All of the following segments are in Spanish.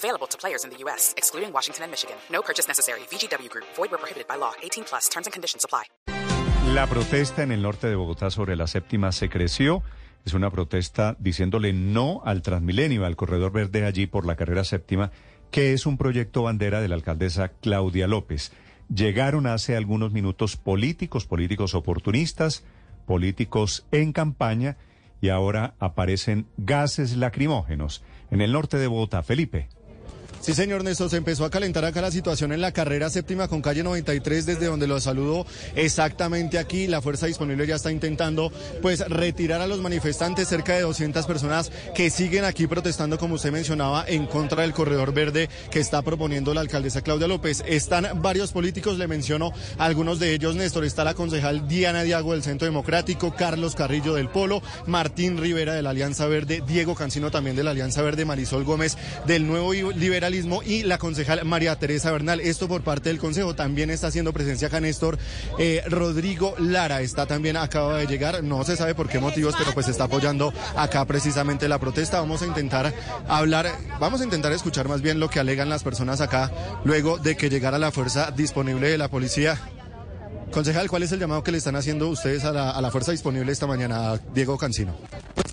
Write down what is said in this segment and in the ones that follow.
Available to players in the U.S., excluding Washington and Michigan. No purchase necessary. VGW Group. Void where prohibited by law. 18 plus. Terms and conditions apply. La protesta en el norte de Bogotá sobre la séptima se creció. Es una protesta diciéndole no al Transmilenio, al corredor verde allí por la carrera séptima, que es un proyecto bandera de la alcaldesa Claudia López. Llegaron hace algunos minutos políticos, políticos oportunistas, políticos en campaña y ahora aparecen gases lacrimógenos en el norte de Bogotá. Felipe. Sí, señor Néstor, se empezó a calentar acá la situación en la carrera séptima con calle 93, desde donde lo saludo exactamente aquí. La fuerza disponible ya está intentando, pues, retirar a los manifestantes, cerca de 200 personas que siguen aquí protestando, como usted mencionaba, en contra del corredor verde que está proponiendo la alcaldesa Claudia López. Están varios políticos, le menciono algunos de ellos, Néstor. Está la concejal Diana Diago del Centro Democrático, Carlos Carrillo del Polo, Martín Rivera de la Alianza Verde, Diego Cancino también de la Alianza Verde, Marisol Gómez del Nuevo Liberal y la concejal María Teresa Bernal. Esto por parte del Consejo. También está haciendo presencia acá Néstor. Eh, Rodrigo Lara está también, acaba de llegar. No se sabe por qué motivos, pero pues está apoyando acá precisamente la protesta. Vamos a intentar hablar, vamos a intentar escuchar más bien lo que alegan las personas acá luego de que llegara la fuerza disponible de la policía. Concejal, ¿cuál es el llamado que le están haciendo ustedes a la, a la fuerza disponible esta mañana, Diego Cancino?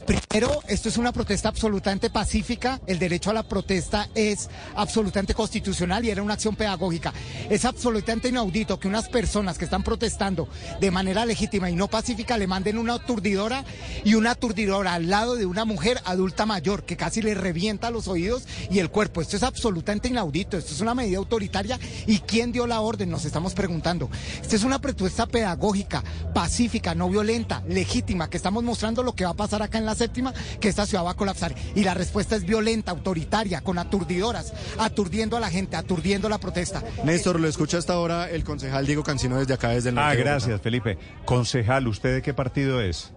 Primero, esto es una protesta absolutamente pacífica. El derecho a la protesta es absolutamente constitucional y era una acción pedagógica. Es absolutamente inaudito que unas personas que están protestando de manera legítima y no pacífica le manden una aturdidora y una aturdidora al lado de una mujer adulta mayor que casi le revienta los oídos y el cuerpo. Esto es absolutamente inaudito. Esto es una medida autoritaria. ¿Y quién dio la orden? Nos estamos preguntando. Esta es una protesta pedagógica, pacífica, no violenta, legítima, que estamos mostrando lo que va a pasar acá en la séptima, que esta ciudad va a colapsar. Y la respuesta es violenta, autoritaria, con aturdidoras, aturdiendo a la gente, aturdiendo la protesta. Néstor, lo escucha hasta ahora el concejal Diego Cancino desde acá, desde el Ah, norte de gracias, Felipe. Concejal, ¿usted de qué partido es?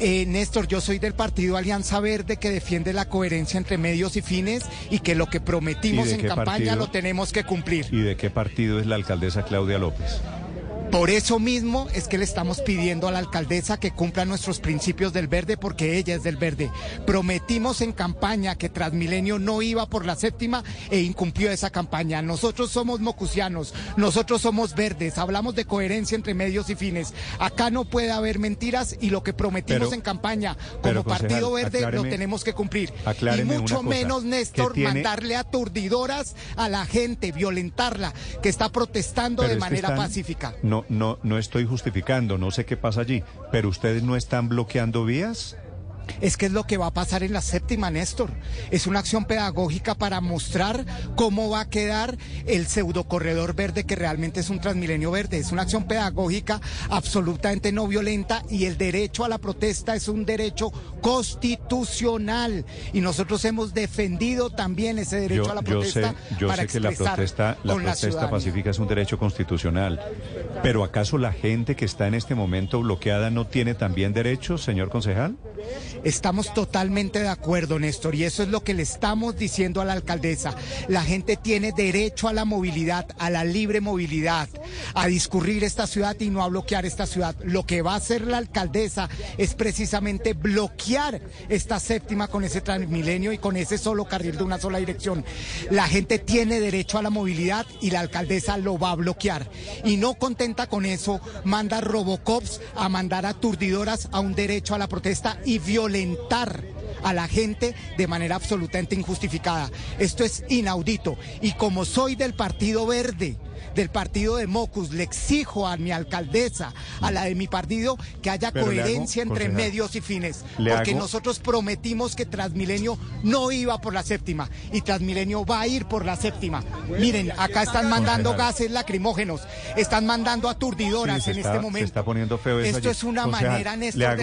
Eh, Néstor, yo soy del partido Alianza Verde que defiende la coherencia entre medios y fines y que lo que prometimos ¿Y de en campaña partido? lo tenemos que cumplir. ¿Y de qué partido es la alcaldesa Claudia López? Por eso mismo es que le estamos pidiendo a la alcaldesa que cumpla nuestros principios del verde porque ella es del verde. Prometimos en campaña que Transmilenio no iba por la séptima e incumplió esa campaña. Nosotros somos mocusianos, nosotros somos verdes, hablamos de coherencia entre medios y fines. Acá no puede haber mentiras y lo que prometimos Pero- en campaña pero, como Partido concejal, Verde lo tenemos que cumplir. Y mucho menos, Néstor, tiene- mandarle aturdidoras a la gente, violentarla, que está protestando Pero de manera están- pacífica. No, no, no estoy justificando, no sé qué pasa allí, pero ustedes no están bloqueando vías. Es que es lo que va a pasar en la séptima, Néstor. Es una acción pedagógica para mostrar cómo va a quedar el pseudocorredor verde que realmente es un transmilenio verde. Es una acción pedagógica absolutamente no violenta y el derecho a la protesta es un derecho constitucional. Y nosotros hemos defendido también ese derecho a la yo sé, protesta yo para sé que la protesta, la protesta pacífica es un derecho constitucional, pero ¿acaso la gente que está en este momento bloqueada no tiene también derechos, señor concejal? Estamos totalmente de acuerdo, Néstor, y eso es lo que le estamos diciendo a la alcaldesa. La gente tiene derecho a la movilidad, a la libre movilidad, a discurrir esta ciudad y no a bloquear esta ciudad. Lo que va a hacer la alcaldesa es precisamente bloquear esta séptima con ese transmilenio y con ese solo carril de una sola dirección. La gente tiene derecho a la movilidad y la alcaldesa lo va a bloquear. Y no contenta con eso, manda Robocops a mandar aturdidoras a un derecho a la protesta violentar a la gente de manera absolutamente injustificada. Esto es inaudito. Y como soy del Partido Verde, del partido de Mocus, le exijo a mi alcaldesa, a la de mi partido, que haya Pero le hago, coherencia entre concejal, medios y fines. le Porque hago- nosotros prometimos que Transmilenio no iba por la séptima y Transmilenio va a ir por la séptima. Miren, acá están mandando Concejal. gases lacrimógenos, están mandando aturdidoras Sí, en está- este se momento. está poniendo feo eso Esto allí. es una Concejal, manera, Néstor,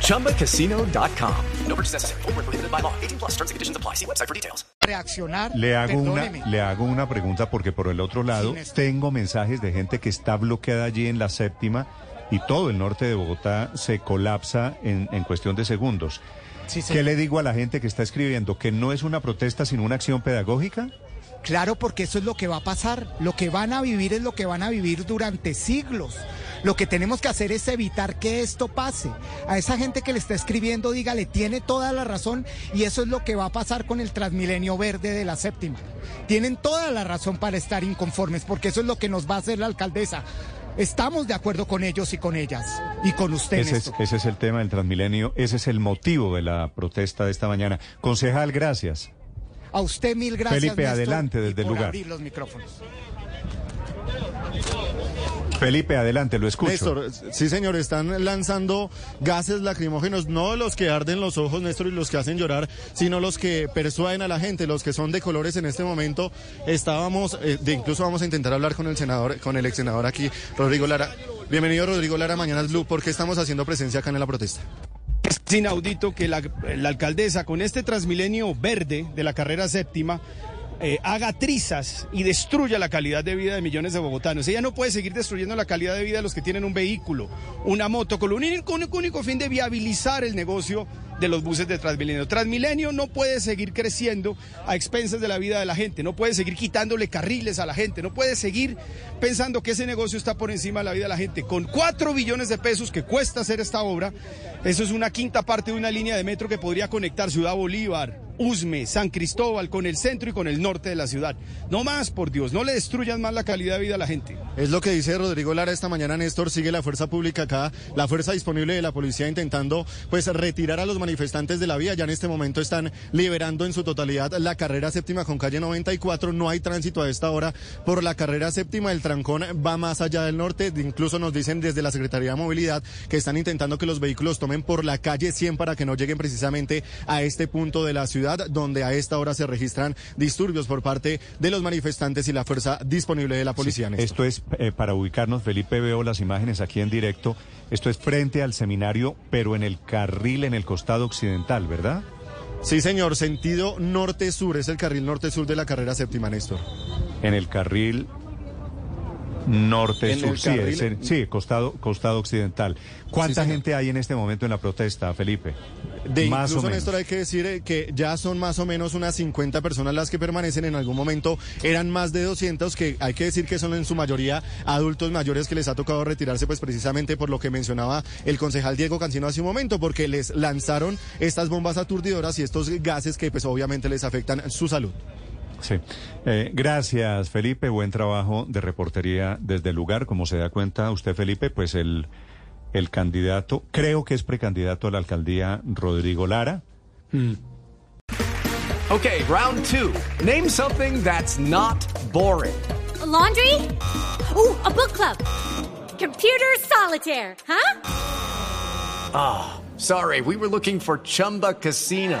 ChumbaCasino.com. No purchase necessary. Forward, prohibited by law. 18 plus terms and conditions apply. See website for details. Reaccionar. Le hago, una, le hago una pregunta porque por el otro lado tengo mensajes de gente que está bloqueada allí en la séptima y todo el norte de Bogotá se colapsa en, en cuestión de segundos. Sí, ¿Qué le digo a la gente que está escribiendo? ¿Que no es una protesta sino una acción pedagógica? Claro, porque eso es lo que va a pasar. Lo que van a vivir es lo que van a vivir durante siglos. Lo que tenemos que hacer es evitar que esto pase. A esa gente que le está escribiendo, dígale, tiene toda la razón y eso es lo que va a pasar con el Transmilenio Verde de la séptima. Tienen toda la razón para estar inconformes, porque eso es lo que nos va a hacer la alcaldesa. Estamos de acuerdo con ellos y con ellas y con usted. Ese es, Néstor. ese es el tema del Transmilenio, ese es el motivo de la protesta de esta mañana. Concejal, gracias. A usted mil gracias. Felipe, Néstor, adelante y desde el lugar. abrir los micrófonos. Felipe, adelante, lo escucho. Néstor, sí señor, están lanzando gases lacrimógenos, no los que arden los ojos, Néstor, y los que hacen llorar, sino los que persuaden a la gente, los que son de colores en este momento. Estábamos, eh, de incluso vamos a intentar hablar con el senador, con el ex senador aquí, Rodrigo Lara. Bienvenido Rodrigo Lara, Mañanas Blue, ¿por qué estamos haciendo presencia acá en la protesta? Es inaudito que la, alcaldesa con este Transmilenio verde de la carrera séptima eh, haga trizas y destruya la calidad de vida de millones de bogotanos. Ella no puede seguir destruyendo la calidad de vida de los que tienen un vehículo, una moto, con único- único fin de viabilizar el negocio de los buses de Transmilenio. Transmilenio no puede seguir creciendo a expensas de la vida de la gente, no puede seguir quitándole carriles a la gente, no puede seguir pensando que ese negocio está por encima de la vida de la gente. Con cuatro billones de pesos que cuesta hacer esta obra, eso es una quinta parte de una línea de metro que podría conectar Ciudad Bolívar, Usme, San Cristóbal con el centro y con el norte de la ciudad. No más, por Dios, no le destruyan más la calidad de vida a la gente. Es lo que dice Rodrigo Lara esta mañana, Néstor, sigue la fuerza pública acá, la fuerza disponible de la policía intentando pues retirar a los manifestantes de la vía. Ya en este momento están liberando en su totalidad la carrera séptima con calle 94. No hay tránsito a esta hora por la carrera séptima. El trancón va más allá del norte. Incluso nos dicen desde la Secretaría de Movilidad que están intentando que los vehículos tomen por la calle 100 para que no lleguen precisamente a este punto de la ciudad donde a esta hora se registran disturbios por parte de los manifestantes y la fuerza disponible de la policía. Esto es eh, para ubicarnos, Felipe, veo las imágenes aquí en directo. Esto es frente al seminario, pero en el carril, en el costado occidental, ¿verdad? Sí, señor, sentido norte-sur, es el carril norte-sur de la carrera séptima, Néstor. En el carril norte sur, sí, carril- es en- sí, costado, costado occidental. ¿Cuánta Sí, gente hay en este momento en la protesta, Felipe? De más incluso. Néstor, hay que decir eh, que ya son más o menos unas 50 personas las que permanecen. En algún momento eran más de 200, que hay que decir que son en su mayoría adultos mayores que les ha tocado retirarse, pues precisamente por lo que mencionaba el concejal Diego Cancino hace un momento, porque les lanzaron estas bombas aturdidoras y estos gases que pues obviamente les afectan su salud. Sí. Eh, gracias, Felipe. Buen trabajo de reportería desde el lugar. Como se da cuenta usted, Felipe, pues el, el candidato, creo que es precandidato a la alcaldía, Rodrigo Lara. Okay, round two. Name something that's not boring. A laundry? Ooh, a book club. Computer solitaire, huh? Sorry, we were looking for Chumba Casino.